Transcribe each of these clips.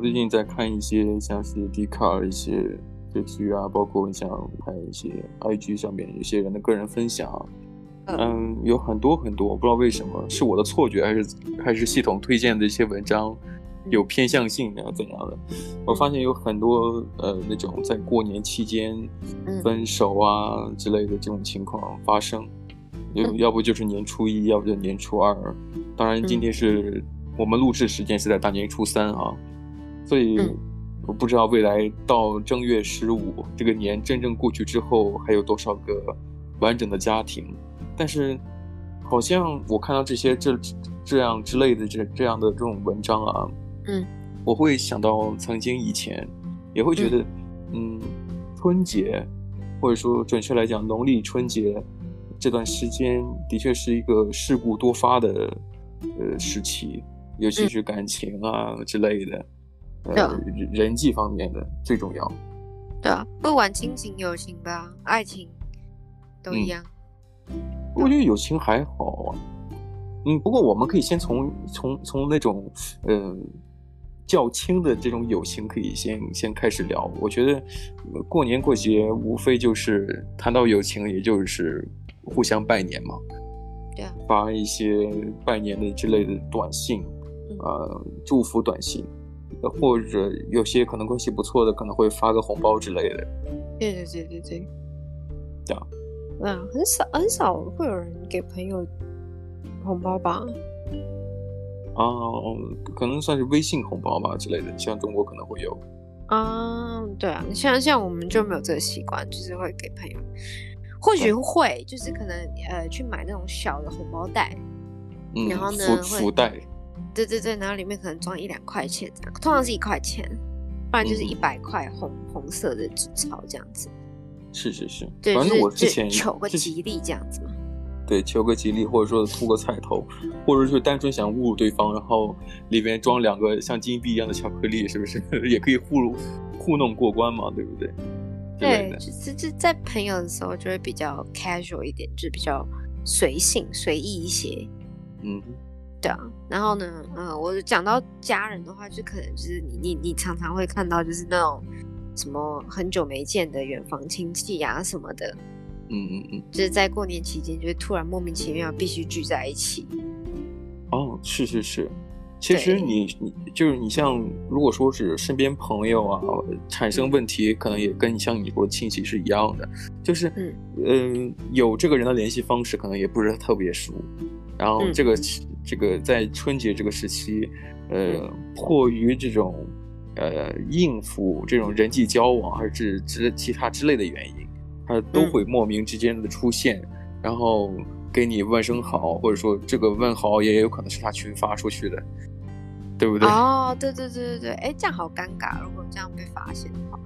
最近在看一些像是 Dcard 一些结局啊，包括像还有一些 IG 上面有些人的个人分享，嗯，有很多很多，我不知道为什么是我的错觉，还是还是系统推荐的一些文章有偏向性的怎样的？我发现有很多呃那种在过年期间分手啊之类的这种情况发生，要要不就是年初一，要不就年初二，当然今天是。我们录制时间是在大年初三啊，所以我不知道未来到正月十五这个年真正过去之后还有多少个完整的家庭，但是好像我看到这些这这样之类的这这样的这种文章啊，嗯，我会想到曾经以前也会觉得，嗯，春节或者说准确来讲农历春节这段时间的确是一个事故多发的呃时期。尤其是感情啊之类的，嗯、呃，人际方面的最重要。对啊，不管亲情、友情吧，爱情都一样。嗯、我觉得友情还好啊。嗯，不过我们可以先从从从那种嗯、呃、较轻的这种友情可以先先开始聊。我觉得过年过节无非就是谈到友情，也就是互相拜年嘛。对啊，发一些拜年的之类的短信。呃，祝福短信，或者有些可能关系不错的，可能会发个红包之类的。对对对对对，这样。嗯，很少很少会有人给朋友红包吧？啊，可能算是微信红包吧之类的，像中国可能会有。啊，对啊，像像我们就没有这个习惯，就是会给朋友。或许会，就是可能呃去买那种小的红包袋，嗯、然后呢福福袋。对对对，然后里面可能装一两块钱这样，通常是一块钱，不然就是一百块红、嗯、红色的纸钞这样子。是是是，对，反正我之前求个吉利这样子嘛。对，求个吉利，或者说图个彩头，或者就单纯想侮辱对方，然后里面装两个像金币一样的巧克力，是不是 也可以糊糊弄过关嘛？对不对？对，就是就在朋友的时候就会比较 casual 一点，就是比较随性随意一些。嗯。对啊，然后呢，嗯，我讲到家人的话，就可能就是你你你常常会看到，就是那种什么很久没见的远房亲戚啊什么的，嗯嗯嗯，就是。在过年期间，就会突然莫名其妙必须聚在一起。哦，是是是，其实你你就是你像如果说是身边朋友啊产生问题，可能也跟你像你说亲戚是一样的，就是嗯嗯、呃，有这个人的联系方式，可能也不是特别熟，然后这个。嗯这个在春节这个时期，呃，迫于这种呃应付这种人际交往，还是之其他之类的原因，他都会莫名之间的出现，嗯、然后给你问声好，或者说这个问好也有可能是他群发出去的，对不对？哦，对对对对对，哎，这样好尴尬，如果这样被发现的话。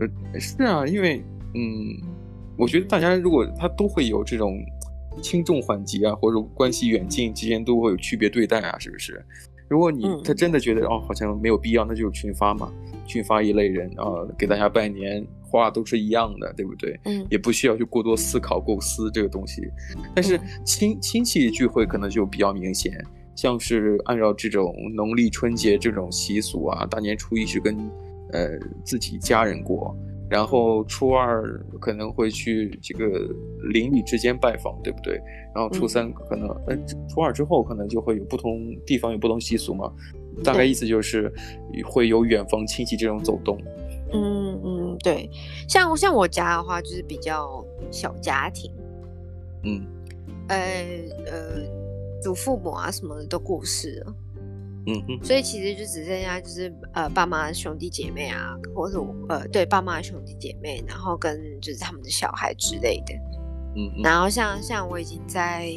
呃，是啊，因为嗯，我觉得大家如果他都会有这种。轻重缓急啊，或者关系远近之间都会有区别对待啊，是不是？如果你他真的觉得、嗯、哦，好像没有必要，那就是群发嘛，群发一类人啊，给大家拜年，话都是一样的，对不对？嗯，也不需要去过多思考构思这个东西。但是亲亲戚聚会可能就比较明显，像是按照这种农历春节这种习俗啊，大年初一是跟呃自己家人过。然后初二可能会去这个邻里之间拜访，对不对？然后初三可能，呃、嗯，初二之后可能就会有不同地方有不同习俗嘛。大概意思就是会有远房亲戚这种走动。嗯嗯，对。像像我家的话，就是比较小家庭。嗯。呃呃，祖父母啊什么的都过世了。嗯嗯，所以其实就只剩下就是呃爸妈兄弟姐妹啊，或者呃对爸妈兄弟姐妹，然后跟就是他们的小孩之类的。嗯，嗯，然后像像我已经在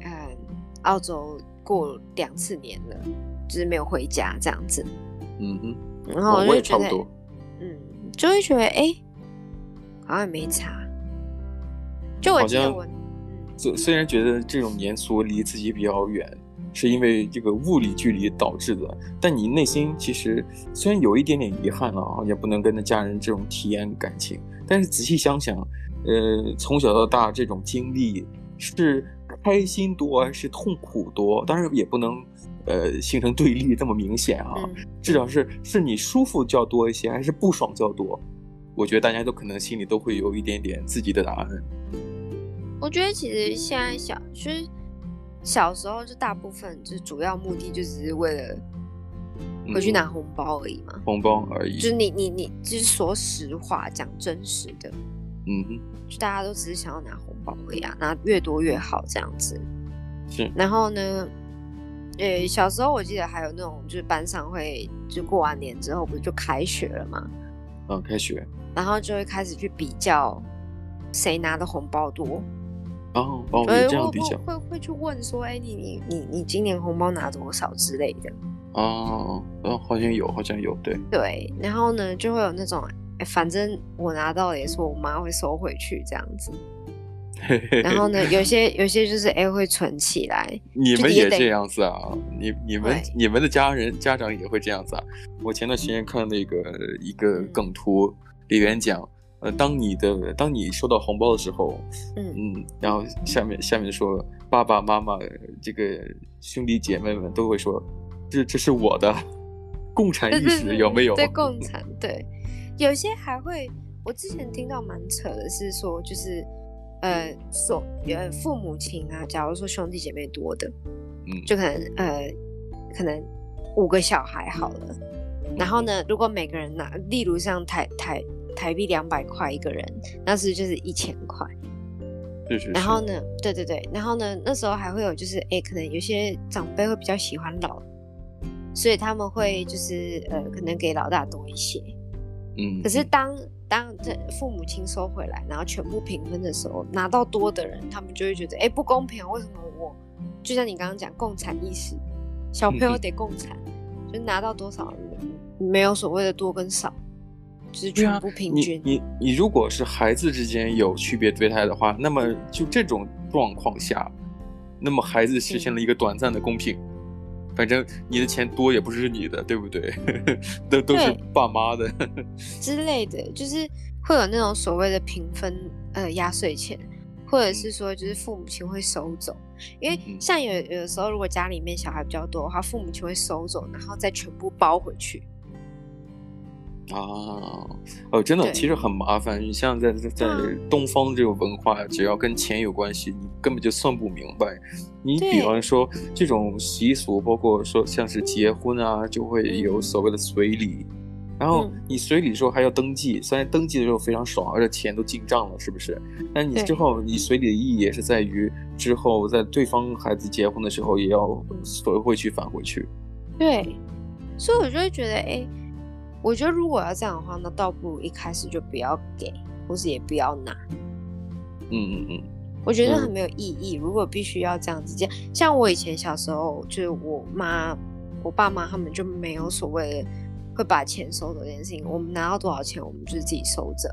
嗯澳洲过两次年了，就是没有回家这样子。嗯嗯，然后我就觉得，嗯，就会觉得哎，好像也没差。就我记得我，虽虽然觉得这种年俗离自己比较远。是因为这个物理距离导致的，但你内心其实虽然有一点点遗憾啊，也不能跟着家人这种体验感情，但是仔细想想，呃，从小到大这种经历是开心多还是痛苦多？当然也不能呃形成对立这么明显啊，至少是是你舒服较多一些，还是不爽较多？我觉得大家都可能心里都会有一点点自己的答案。我觉得其实现在想，其实小时候就大部分就是主要目的就只是为了回去拿红包而已嘛，红包而已。就是你你你就是说实话，讲真实的，嗯哼，就大家都只是想要拿红包而已啊，拿越多越好这样子。是。然后呢，呃，小时候我记得还有那种就是班上会就过完年之后不是就开学了吗？嗯，开学。然后就会开始去比较谁拿的红包多。哦哦，会这样比较，会会去问说，哎，你你你你今年红包拿多少之类的。哦哦，好像有，好像有，对。对，然后呢，就会有那种，哎，反正我拿到了也是我妈会收回去这样子。然后呢，有 些有些就是哎会存起来。你们也这样子啊？你你们你们的家人家长也会这样子啊？我前段时间看那个一个梗图，里面讲。呃，当你的当你收到红包的时候，嗯嗯，然后下面下面说爸爸妈妈这个兄弟姐妹们都会说，这这是我的，共产意识有没有？对，共产对，有些还会，我之前听到蛮扯的是说，就是呃说呃父母亲啊，假如说兄弟姐妹多的，嗯，就可能呃可能五个小孩好了，然后呢，如果每个人拿，例如像台台。台币两百块一个人，那是就是一千块。是是是。然后呢，对对对，然后呢，那时候还会有就是，哎，可能有些长辈会比较喜欢老，所以他们会就是呃，可能给老大多一些。嗯。可是当当这父母亲收回来，然后全部平分的时候，拿到多的人，他们就会觉得，哎，不公平，为什么我？就像你刚刚讲共产意识，小朋友得共产，嗯、就拿到多少，没有所谓的多跟少。就是全部平均。啊、你你你如果是孩子之间有区别对待的话，那么就这种状况下，那么孩子实现了一个短暂的公平。嗯、反正你的钱多也不是你的，对不对？都都是爸妈的之类的，就是会有那种所谓的平分呃压岁钱，或者是说就是父母亲会收走，因为像有有的时候如果家里面小孩比较多的话，父母亲会收走，然后再全部包回去。啊，哦，真的，其实很麻烦。你像在在在东方这个文化，只要跟钱有关系，你根本就算不明白。你比方说这种习俗，包括说像是结婚啊，就会有所谓的随礼，然后你随礼的时候还要登记，虽然登记的时候非常爽，而且钱都进账了，是不是？但你之后你随礼的意义也是在于之后在对方孩子结婚的时候也要随回去返回去。对，所以我就会觉得，哎。我觉得如果要这样的话，那倒不如一开始就不要给，或是也不要拿。嗯嗯嗯，我觉得很没有意义。嗯、如果必须要这样子讲，像我以前小时候，就是我妈、我爸妈他们就没有所谓的会把钱收走这件事情。我们拿到多少钱，我们就是自己收着。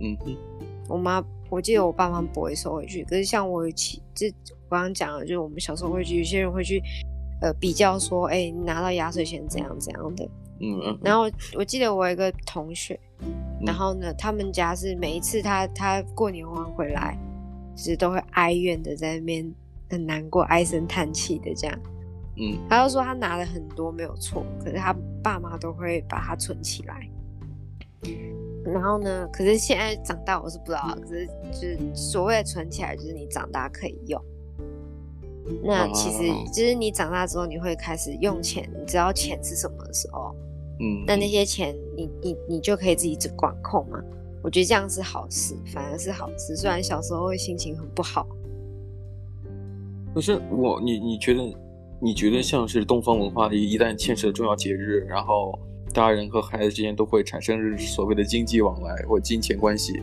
嗯嗯，我妈，我记得我爸妈不会收回去。可是像我起，这我刚刚讲了，就是我们小时候会去，有些人会去呃比较说，哎、欸，你拿到压岁钱怎样怎样的。嗯嗯，然后我记得我有一个同学，然后呢，他们家是每一次他他过年完回来，其实都会哀怨的在那边很难过，唉声叹气的这样。嗯，他就说他拿了很多没有错，可是他爸妈都会把它存起来。然后呢，可是现在长大我是不知道，可是就是所谓的存起来，就是你长大可以用。那其实就是你长大之后，你会开始用钱，你知道钱是什么的时候。嗯，那那些钱你，你你你就可以自己管控嘛。我觉得这样是好事，反而是好事。虽然小时候会心情很不好，可是我你你觉得你觉得像是东方文化一一旦牵涉重要节日，然后大人和孩子之间都会产生所谓的经济往来或金钱关系。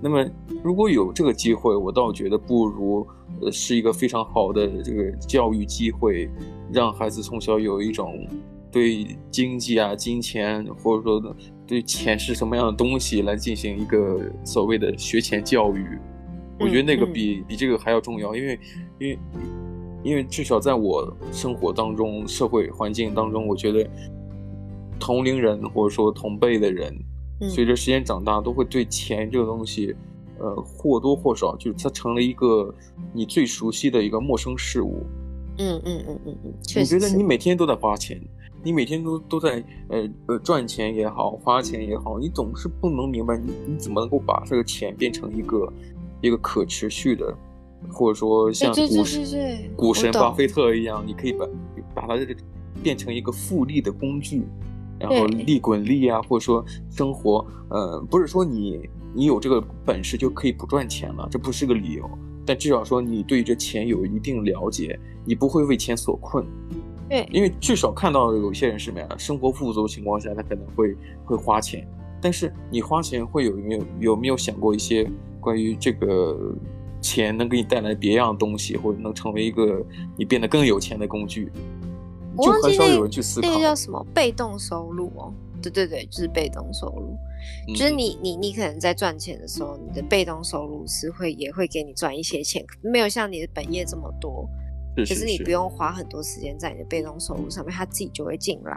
那么如果有这个机会，我倒觉得不如呃是一个非常好的这个教育机会，让孩子从小有一种。对经济啊、金钱，或者说对钱是什么样的东西来进行一个所谓的学前教育，我觉得那个比、嗯、比这个还要重要，因为因为因为至少在我生活当中、社会环境当中，我觉得同龄人或者说同辈的人，随着时间长大，都会对钱这个东西，呃，或多或少就是它成了一个你最熟悉的一个陌生事物。嗯嗯嗯嗯嗯，你觉得你每天都在花钱？你每天都都在呃呃赚钱也好，花钱也好，你总是不能明白你你怎么能够把这个钱变成一个一个可持续的，或者说像股神股神巴菲特一样，你可以把把它这个变成一个复利的工具，然后利滚利啊，或者说生活呃不是说你你有这个本事就可以不赚钱了，这不是个理由。但至少说，你对这钱有一定了解，你不会为钱所困。对，因为至少看到有些人是什么呀？生活富足的情况下，他可能会会花钱。但是你花钱会有没有有没有想过一些关于这个钱能给你带来别样的东西，或者能成为一个你变得更有钱的工具？就很少有人去思考。那个叫什么被动收入哦？对对对，就是被动收入。就是你你你可能在赚钱的时候，你的被动收入是会也会给你赚一些钱，没有像你的本业这么多。可是，是你不用花很多时间在你的被动收入上面，他自己就会进来。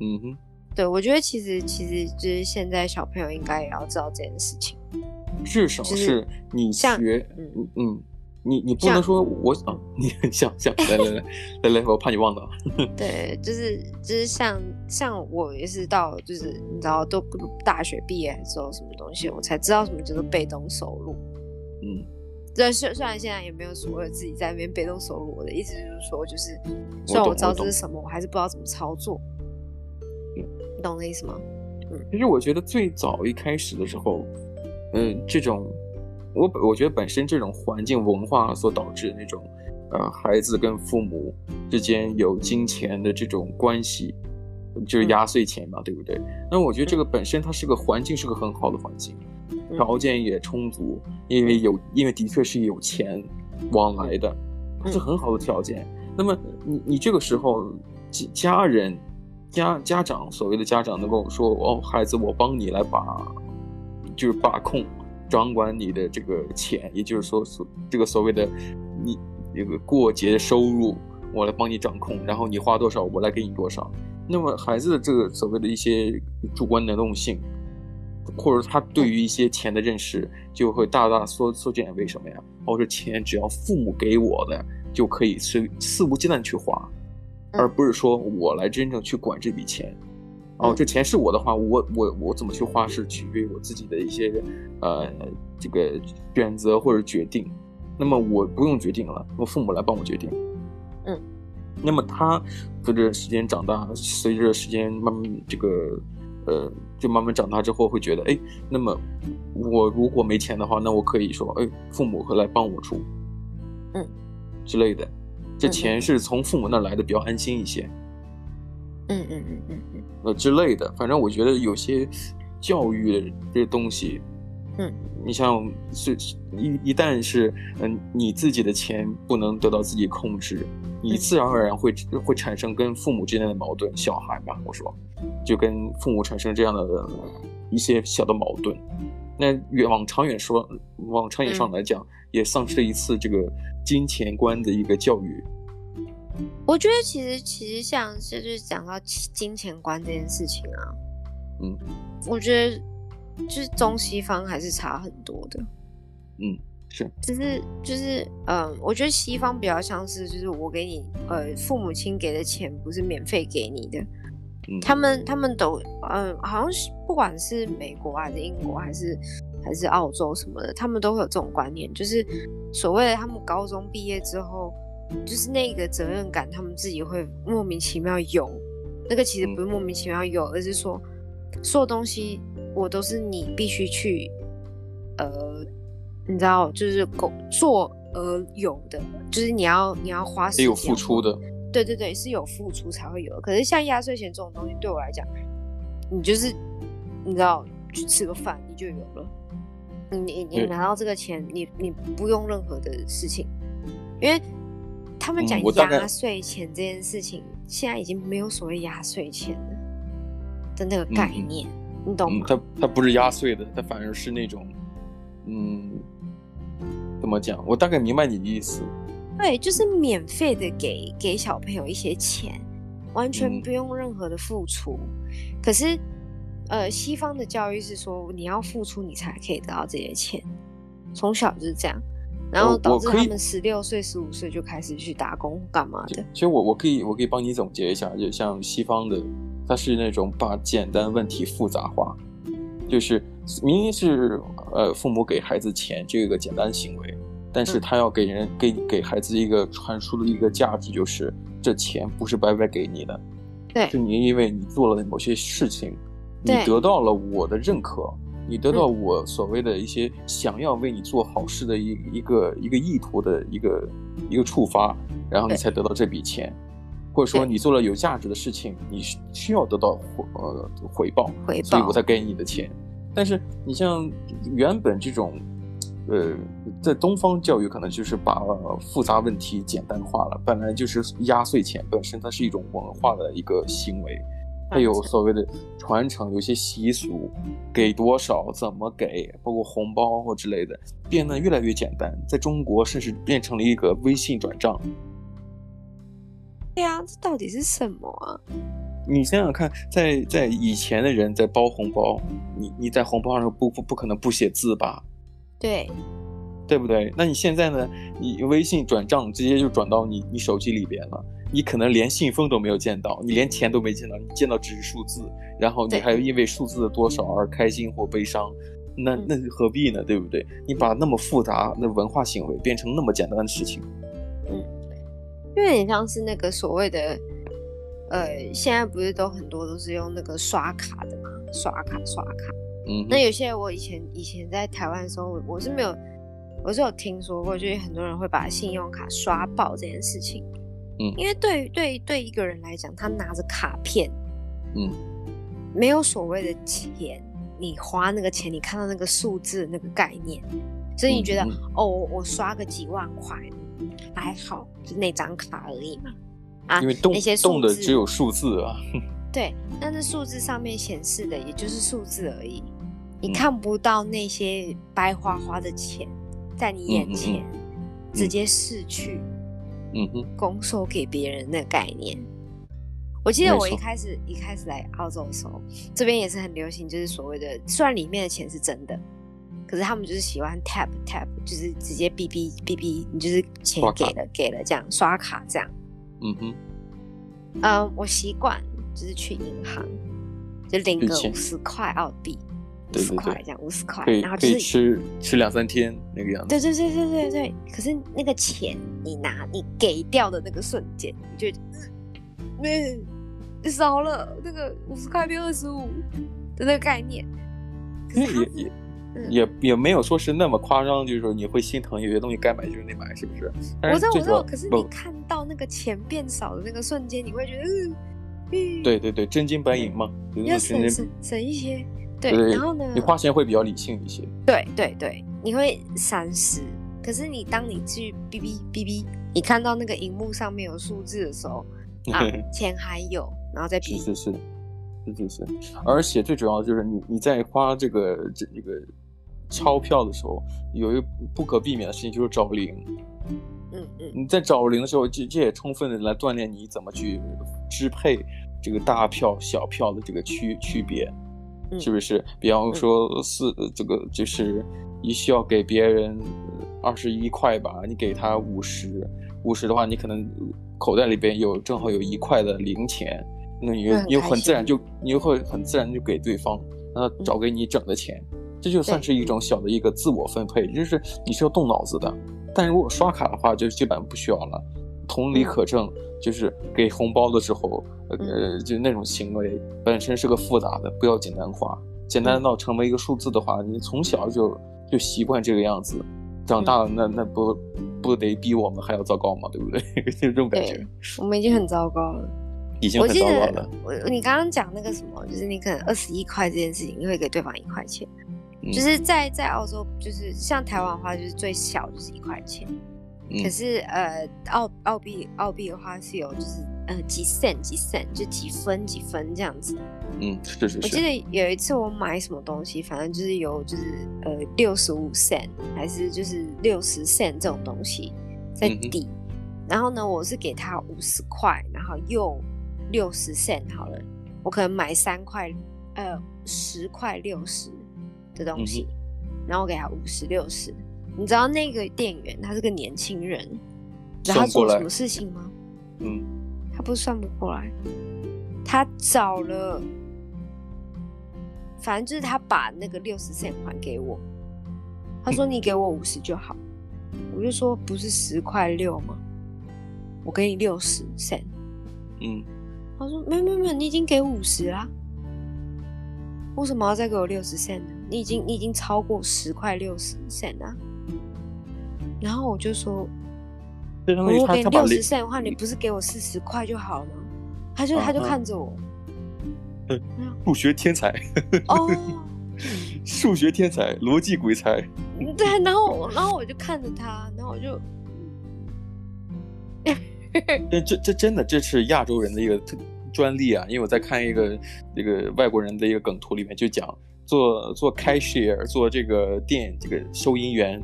嗯哼，对，我觉得其实其实就是现在小朋友应该也要知道这件事情，至少是你学，嗯嗯。你你不能说我想、啊，你很像像来来来来来，我怕你忘了。对，就是就是像像我也是到就是你知道都大学毕业之后什么东西，我才知道什么叫做被动收入。嗯，对，虽虽然现在也没有所谓自己在那边被动收入，我的意思就是说，就是虽然我知道这是什么，我，我还是不知道怎么操作。嗯，你懂这意思吗？嗯，其实我觉得最早一开始的时候，嗯，这种。我我觉得本身这种环境文化所导致的那种，呃，孩子跟父母之间有金钱的这种关系，就是压岁钱嘛，对不对？那我觉得这个本身它是个环境，是个很好的环境，条件也充足，因为有，因为的确是有钱往来的，它是很好的条件。那么你你这个时候家人家家长所谓的家长能够说哦，孩子，我帮你来把，就是把控。掌管你的这个钱，也就是说所这个所谓的你这个过节的收入，我来帮你掌控，然后你花多少，我来给你多少。那么孩子的这个所谓的一些主观能动性，或者他对于一些钱的认识，就会大大缩缩减。为什么呀？哦，这钱只要父母给我的，就可以随肆无忌惮去花，而不是说我来真正去管这笔钱。哦，这钱是我的话，我我我怎么去花是取决于我自己的一些，呃，这个选择或者决定。那么我不用决定了，我父母来帮我决定。嗯。那么他随着时间长大，随着时间慢慢这个，呃，就慢慢长大之后会觉得，哎，那么我如果没钱的话，那我可以说，哎，父母会来帮我出，嗯，之类的。这钱是从父母那来的，比较安心一些。嗯嗯嗯嗯嗯，呃之类的，反正我觉得有些教育的这东西，嗯，你像是一一旦是嗯你自己的钱不能得到自己控制，你自然而然会会产生跟父母之间的矛盾。小孩嘛，我说，就跟父母产生这样的一些小的矛盾，那远往长远说，往长远上来讲，也丧失了一次这个金钱观的一个教育。我觉得其实其实像是就是讲到金钱观这件事情啊，嗯，我觉得就是中西方还是差很多的，嗯，是，就是就是嗯，我觉得西方比较像是就是我给你呃父母亲给的钱不是免费给你的，嗯，他们他们都嗯好像是不管是美国还是英国还是还是澳洲什么的，他们都会有这种观念，就是所谓的他们高中毕业之后。就是那个责任感，他们自己会莫名其妙有。那个其实不是莫名其妙有，而是说，所有东西我都是你必须去，呃，你知道，就是工做而有的，就是你要你要花时间，有付出的。对对对，是有付出才会有。可是像压岁钱这种东西，对我来讲，你就是你知道，去吃个饭你就有了。你你拿到这个钱，你你不用任何的事情，因为。他们讲压岁钱这件事情，嗯、现在已经没有所谓压岁钱了的那个概念，嗯、你懂吗？它它不是压碎的，它反而是那种，嗯，怎么讲？我大概明白你的意思。对，就是免费的给给小朋友一些钱，完全不用任何的付出。嗯、可是，呃，西方的教育是说你要付出，你才可以得到这些钱，从小就是这样。然后导致他们十六岁、十五岁就开始去打工干嘛的。其实我我可以我可以帮你总结一下，就像西方的，它是那种把简单问题复杂化，就是明明是呃父母给孩子钱这个简单行为，但是他要给人、嗯、给给孩子一个传输的一个价值，就是这钱不是白白给你的，对，是你因为你做了某些事情，你得到了我的认可。你得到我所谓的一些想要为你做好事的一一个一个意图的一个一个触发，然后你才得到这笔钱，或者说你做了有价值的事情，你需要得到呃回报，回报，所以我才给你的钱。但是你像原本这种，呃，在东方教育可能就是把复杂问题简单化了，本来就是压岁钱本身它是一种文化的一个行为。它有所谓的传承，有些习俗，给多少，怎么给，包括红包或之类的，变得越来越简单。在中国，甚至变成了一个微信转账。对呀，这到底是什么啊？你想想看，在在以前的人在包红包，你你在红包上不不不可能不写字吧？对，对不对？那你现在呢？你微信转账直接就转到你你手机里边了。你可能连信封都没有见到，你连钱都没见到，你见到只是数字，然后你还因为数字的多少而开心或悲伤，那那何必呢？对不对？你把那么复杂的文化行为变成那么简单的事情，嗯，因为你像是那个所谓的，呃，现在不是都很多都是用那个刷卡的嘛，刷卡刷卡，嗯，那有些我以前以前在台湾的时候，我是没有，我是有听说过，就是很多人会把信用卡刷爆这件事情。嗯，因为对对对一个人来讲，他拿着卡片，嗯，没有所谓的钱，你花那个钱，你看到那个数字那个概念，所以你觉得、嗯、哦，我刷个几万块还好，就那张卡而已嘛，啊，因为动那些动的只有数字啊，对，但是数字上面显示的也就是数字而已，你看不到那些白花花的钱在你眼前直接逝去。嗯哼，拱手给别人的概念。我记得我一开始一开始来澳洲的时候，这边也是很流行，就是所谓的，虽然里面的钱是真的，可是他们就是喜欢 tap tap，就是直接哔哔哔哔，你就是钱给了给了这样刷卡这样。嗯哼，嗯，我习惯就是去银行就领个五十块澳币。五十块这样，五十块，然后就是吃吃两三天那个样子。对对对对对对。可是那个钱你拿你给掉的那个瞬间，你就嗯，你少了那个五十块变二十五的那个概念。可是也也、嗯、也也没有说是那么夸张，就是说你会心疼，有些东西该买就是得买，是不是？我知道我知道，可是你看到那个钱变少的那个瞬间，你会觉得嗯嗯。对对对，真金白银嘛，要省省省一些。对，对，然后呢？你花钱会比较理性一些。对对对，你会闪失。可是你当你去哔哔哔哔，你看到那个荧幕上面有数字的时候，啊，钱还有，然后再哔。是是是，是是是。而且最主要的就是你你在花这个这这个钞票的时候，有一个不可避免的事情就是找零。嗯嗯。你在找零的时候，这这也充分的来锻炼你怎么去支配这个大票小票的这个区区别。是不是？比方说四这个，就是你需要给别人二十一块吧，你给他五十，五十的话，你可能口袋里边有正好有一块的零钱，那你你很自然就你会很自然就给对方，让他找给你整的钱，这就算是一种小的一个自我分配，就是你是要动脑子的。但如果刷卡的话，就基本不需要了。同理可证，就是给红包的时候，呃，就那种行为本身是个复杂的，不要简单化。简单到成为一个数字的话，你从小就就习惯这个样子，长大了那那不不得比我们还要糟糕吗？对不对？就这种感觉。我们已经很糟糕了，已经很糟糕了。我你刚刚讲那个什么，就是你可能二十一块这件事情，你会给对方一块钱，就是在在澳洲，就是像台湾的话，就是最小就是一块钱。可是，呃，澳澳币澳币的话是有，就是呃几 cent 几 cent 就几分几分这样子。嗯，是是是。我记得有一次我买什么东西，反正就是有就是呃六十五 cent 还是就是六十 cent 这种东西在抵。嗯、然后呢，我是给他五十块，然后又六十 cent 好了，我可能买三块呃十块六十的东西，嗯、然后我给他五十六十。你知道那个店员他是个年轻人，然后他做什么事情吗？嗯，他不是算不过来，他找了，反正就是他把那个六十 cent 还给我，他说你给我五十就好，我就说不是十块六吗？我给你六十 cent，嗯，他说没有没有没有，你已经给五十啦，为什么要再给我六十 cent 呢？你已经你已经超过十块六十 cent 啊，然后我就说。如果给你六十 cent 的话，你不是给我四十块就好了吗？他就他就看着我，嗯，数学天才哦，数学天才，逻辑鬼才。对，然后然后我就看着他，然后我就，这这这真的这是亚洲人的一个特专利啊！因为我在看一个这个外国人的一个梗图里面就讲，做做 cashier 做这个店这个收银员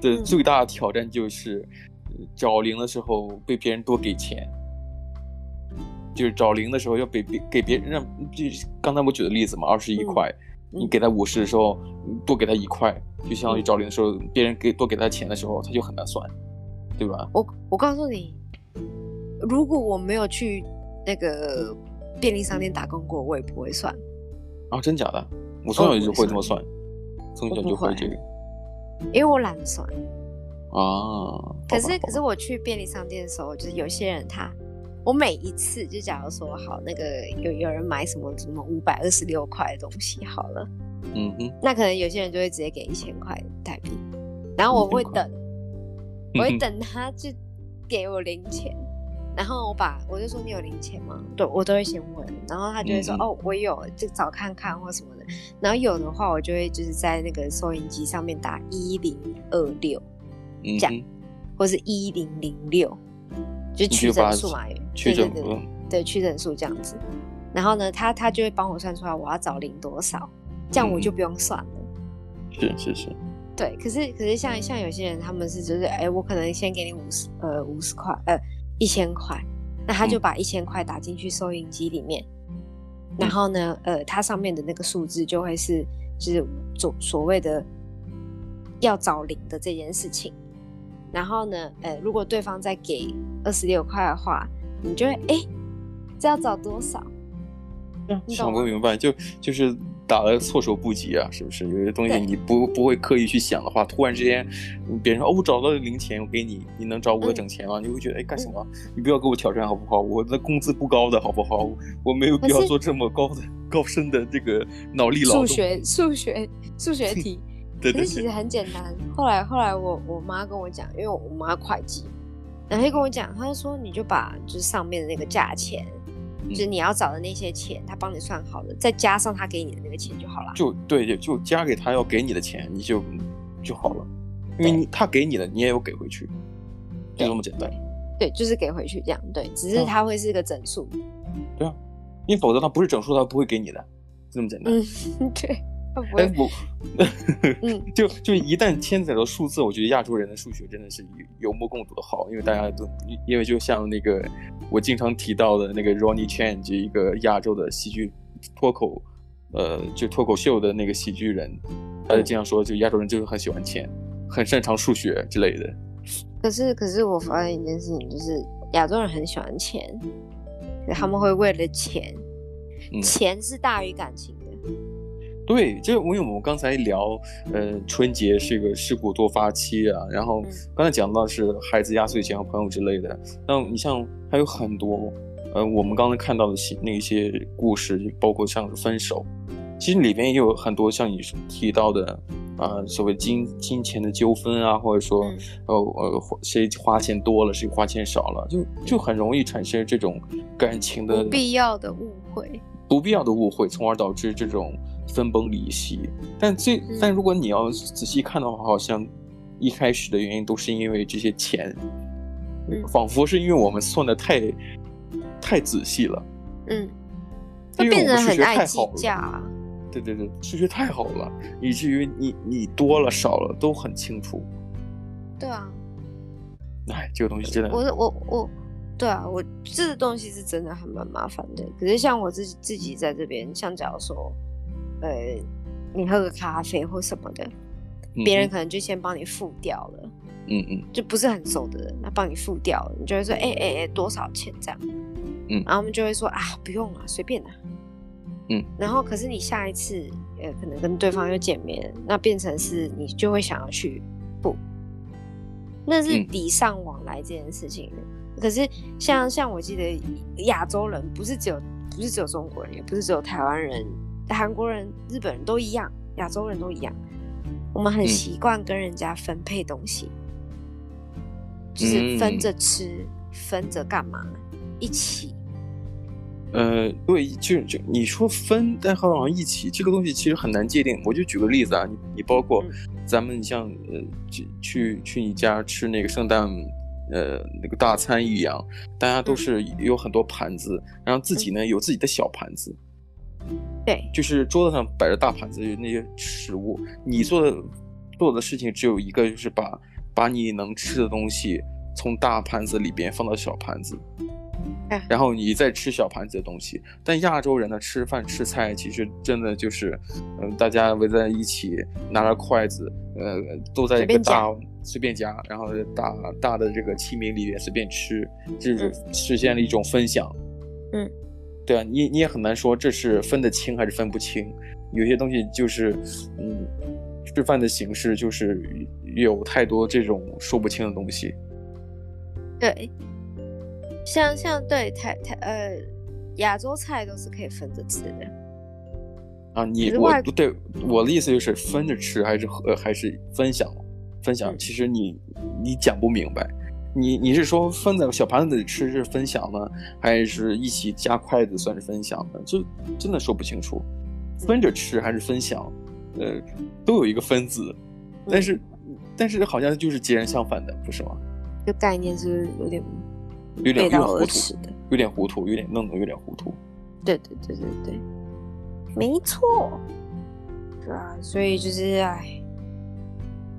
的最大的挑战就是。找零的时候被别人多给钱，就是找零的时候要给别给别人让，就刚才我举的例子嘛，二十一块，嗯、你给他五十的时候，多给他一块，就相当于找零的时候，别人给多给他钱的时候，他就很难算，对吧？我我告诉你，如果我没有去那个便利商店打工过，我也不会算。啊，真假的？我从小就会这么算，从小就会这个，因为我懒得算。啊，可是可是我去便利商店的时候，就是有些人他，我每一次就假如说好那个有有人买什么什么五百二十六块的东西好了，嗯哼，那可能有些人就会直接给一千块台币，然后我会等，我会等他就给我零钱，然后我把我就说你有零钱吗？对，我都会先问，然后他就会说、嗯、哦我有，就找看看或什么的，然后有的话我就会就是在那个收银机上面打一零二六。这样，或是一零零六，就取整数嘛，取整数，对，取整数这样子。然后呢，他他就会帮我算出来我要找零多少，这样我就不用算了。是是是。对，可是可是像像有些人他们是就是哎，我可能先给你五十呃五十块呃一千块，那他就把一千块打进去收银机里面，然后呢呃它上面的那个数字就会是就是所所谓的要找零的这件事情。然后呢，呃，如果对方再给二十六块的话，你就会哎，这要找多少？嗯，想不明白，就就是打得措手不及啊，是不是？有些东西你不不会刻意去想的话，突然之间，别人说哦，我找到了零钱，我给你，你能找我的整钱吗？嗯、你会觉得哎，干什么？你不要给我挑战好不好？我的工资不高的好不好？我没有必要做这么高的高深的这个脑力劳动。数学数学数学题。可是其实很简单。后来后来我我妈跟我讲，因为我妈会计，然后就跟我讲，她就说你就把就是上面的那个价钱，嗯、就是你要找的那些钱，他帮你算好了，再加上他给你的那个钱就好了。就对就，就加给他要给你的钱，你就就好了，因为你他给你的，你也有给回去，就这么简单对。对，就是给回去这样。对，只是他会是一个整数。对啊，因为否则他不是整数，他不会给你的，就这么简单。嗯，对。哎，我，就就一旦牵扯到数字，我觉得亚洲人的数学真的是有有目共睹的好，因为大家都，因为就像那个我经常提到的那个 Ronnie Chan，就一个亚洲的喜剧脱口，呃，就脱口秀的那个喜剧人，他就经常说，就亚洲人就是很喜欢钱，很擅长数学之类的。可是，可是我发现一件事情，就是亚洲人很喜欢钱，他们会为了钱，嗯、钱是大于感情。对，就因为我们刚才聊，呃，春节是一个事故多发期啊，然后刚才讲到是孩子压岁钱和朋友之类的，那你像还有很多，呃，我们刚才看到的那些故事，包括像是分手，其实里边也有很多像你提到的，啊、呃，所谓金金钱的纠纷啊，或者说，呃呃，谁花钱多了，谁花钱少了，就就很容易产生这种感情的不必要的误会，不必要的误会，从而导致这种。分崩离析，但最但如果你要仔细看的话，好像一开始的原因都是因为这些钱，嗯、仿佛是因为我们算的太太仔细了，嗯，因为我们数学太好了，对对对，数学太好了，以至于你你多了少了都很清楚，对啊，哎，这个东西真的，我我我，对啊，我这个东西是真的还蛮麻烦的。可是像我自己自己在这边，像假如说。呃，你喝个咖啡或什么的，别人可能就先帮你付掉了，嗯嗯，就不是很熟的人，他帮你付掉了，你就会说，哎哎哎，多少钱这样？嗯，然后我们就会说啊，不用了，随便啦。嗯，然后可是你下一次，呃，可能跟对方又见面，那变成是你就会想要去付，那是礼尚往来这件事情。嗯、可是像像我记得亚洲人不是只有不是只有中国人，也不是只有台湾人、韩国人、日本人都一样，亚洲人都一样，我们很习惯跟人家分配东西，嗯、就是分着吃，嗯、分着干嘛，一起。呃，对，就就你说分，但好像一起这个东西其实很难界定。我就举个例子啊，你你包括咱们像呃去去去你家吃那个圣诞呃那个大餐一样，大家都是有很多盘子，然后自己呢有自己的小盘子，对，就是桌子上摆着大盘子有那些食物，你做的做的事情只有一个，就是把把你能吃的东西从大盘子里边放到小盘子。然后你再吃小盘子的东西，但亚洲人呢，吃饭吃菜其实真的就是，嗯、呃，大家围在一起，拿着筷子，呃，都在一个大随便夹，然后大大的这个器皿里面随便吃，就是实现了一种分享。嗯，对啊，你你也很难说这是分得清还是分不清，有些东西就是，嗯，吃饭的形式就是有太多这种说不清的东西。对。像像对台台呃亚洲菜都是可以分着吃的啊，你我不对我的意思就是分着吃还是和还是分享分享，其实你你讲不明白，你你是说分在小盘子里吃是分享呢，还是一起夹筷子算是分享呢？就真的说不清楚，分着吃还是分享，呃，都有一个分字，但是但是好像就是截然相反的，不是吗？这概念是有点。有点有点糊涂，有点糊涂，有点弄得有点糊涂。对对对对对，没错，对啊？所以就是哎，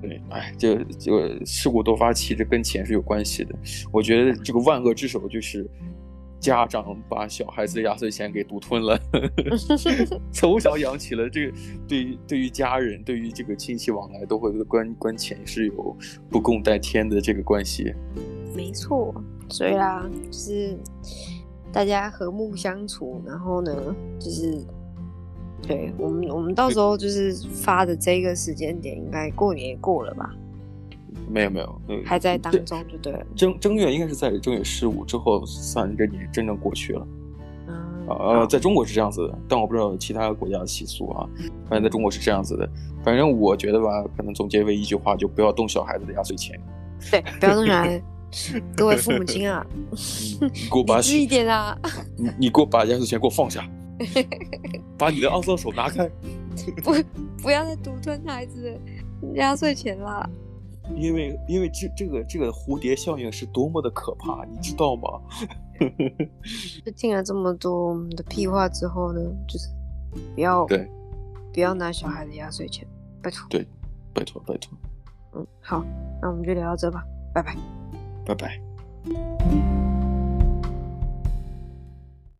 对，哎，这个这个事故多发期，这跟钱是有关系的。我觉得这个万恶之首就是家长把小孩子的压岁钱给独吞了，从小养起了这个对于对于家人，对于这个亲戚往来都会关关钱是有不共戴天的这个关系。没错。所以啦，就是大家和睦相处，然后呢，就是对我们，我们到时候就是发的这个时间点，应该过年也过了吧？没有没有，还在当中就对了。正正月应该是在正月十五之后，算这年真正过去了。嗯，呃，在中国是这样子的，但我不知道其他国家的习俗啊。反正在中国是这样子的。反正我觉得吧，可能总结为一句话，就不要动小孩子的压岁钱。对，不要动小孩。各位父母亲啊，你给我把理智一点啊！你你给我把压岁钱给我放下，把你的肮脏手拿开，不不要再独吞孩子的压岁钱了！因为因为这这个这个蝴蝶效应是多么的可怕，你知道吗？就听了这么多我们的屁话之后呢，就是不要对，不要拿小孩的压岁钱，拜托。对，拜托拜托。嗯，好，那我们就聊到这吧，拜拜。拜拜。